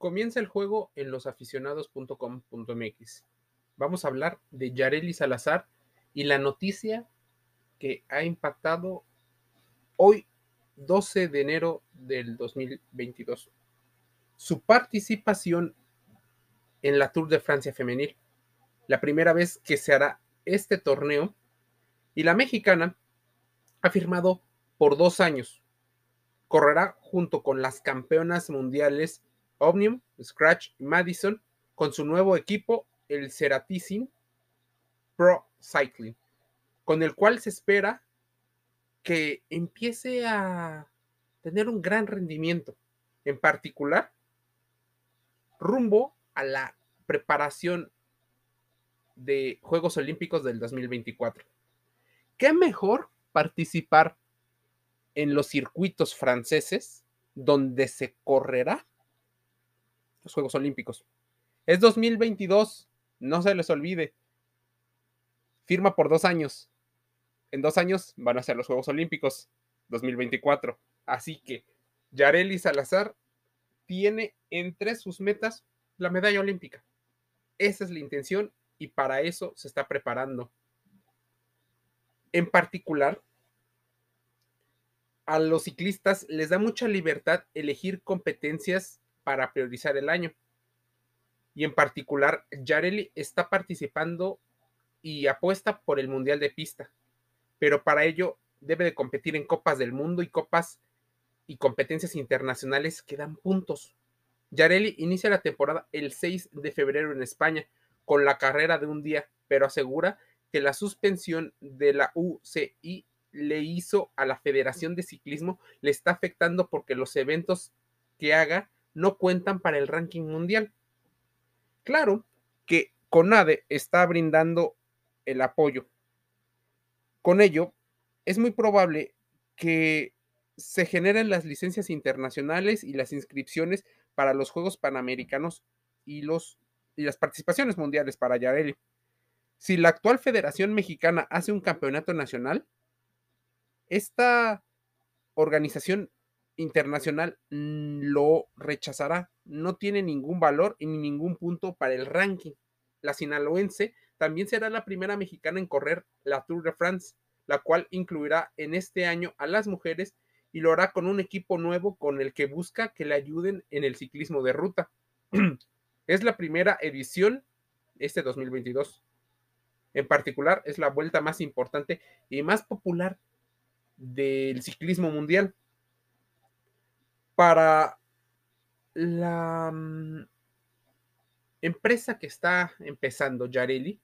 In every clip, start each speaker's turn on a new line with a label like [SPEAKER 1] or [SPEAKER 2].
[SPEAKER 1] Comienza el juego en losaficionados.com.mx. Vamos a hablar de Yareli Salazar y la noticia que ha impactado hoy, 12 de enero del 2022. Su participación en la Tour de Francia femenil, la primera vez que se hará este torneo, y la mexicana ha firmado por dos años. Correrá junto con las campeonas mundiales Omnium, Scratch y Madison con su nuevo equipo, el Ceratizin Pro Cycling, con el cual se espera que empiece a tener un gran rendimiento, en particular rumbo a la preparación de Juegos Olímpicos del 2024. ¿Qué mejor participar en los circuitos franceses donde se correrá los Juegos Olímpicos. Es 2022, no se les olvide. Firma por dos años. En dos años van a ser los Juegos Olímpicos 2024. Así que Yareli Salazar tiene entre sus metas la medalla olímpica. Esa es la intención y para eso se está preparando. En particular, a los ciclistas les da mucha libertad elegir competencias para priorizar el año. Y en particular, Yareli está participando y apuesta por el Mundial de Pista, pero para ello debe de competir en Copas del Mundo y Copas y competencias internacionales que dan puntos. Yareli inicia la temporada el 6 de febrero en España con la carrera de un día, pero asegura que la suspensión de la UCI le hizo a la Federación de Ciclismo le está afectando porque los eventos que haga no cuentan para el ranking mundial. Claro que CONADE está brindando el apoyo. Con ello, es muy probable que se generen las licencias internacionales y las inscripciones para los Juegos Panamericanos y, las participaciones mundiales para Yareli. Si la actual Federación Mexicana hace un campeonato nacional, esta organización internacional mm, lo rechazará. No tiene ningún valor y ni ningún punto para el ranking. La sinaloense también será la primera mexicana en correr la Tour de France, la cual incluirá en este año a las mujeres y lo hará con un equipo nuevo con el que busca que le ayuden en el ciclismo de ruta. es la primera edición este 2022. En particular, es la vuelta más importante y más popular del ciclismo mundial para la mm, empresa que está empezando, Yareli,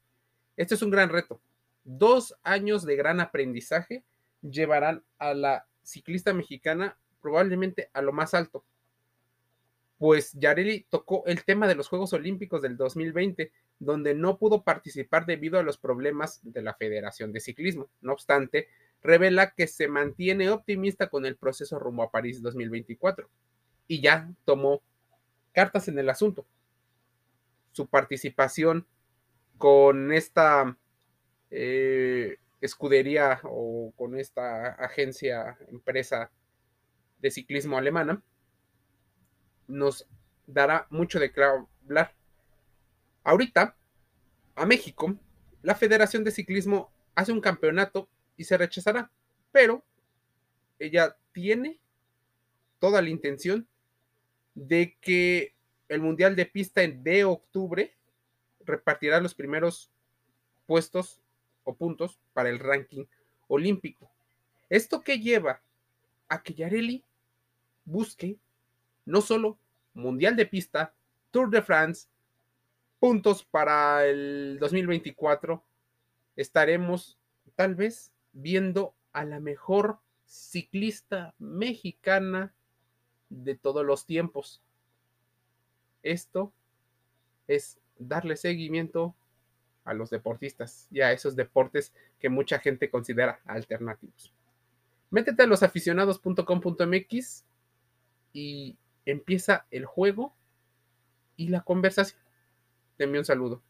[SPEAKER 1] este es un gran reto. Dos años de gran aprendizaje llevarán a la ciclista mexicana probablemente a lo más alto. Pues Yareli tocó el tema de los Juegos Olímpicos del 2020, donde no pudo participar debido a los problemas de la Federación de Ciclismo. No obstante, revela que se mantiene optimista con el proceso rumbo a París 2024 y ya tomó cartas en el asunto. Su participación con esta eh, escudería o con esta agencia, empresa de ciclismo alemana, nos dará mucho de qué hablar. Ahorita, a México, la Federación de Ciclismo hace un campeonato y se rechazará. Pero ella tiene toda la intención de que el Mundial de Pista de octubre repartirá los primeros puestos o puntos para el ranking olímpico. Esto que lleva a que Yareli busque no solo Mundial de Pista, Tour de France, puntos para el 2024, estaremos tal vez viendo a la mejor ciclista mexicana de todos los tiempos. Esto es darle seguimiento a los deportistas y a esos deportes que mucha gente considera alternativos. Métete a losaficionados.com.mx y empieza el juego y la conversación. Te envío un saludo.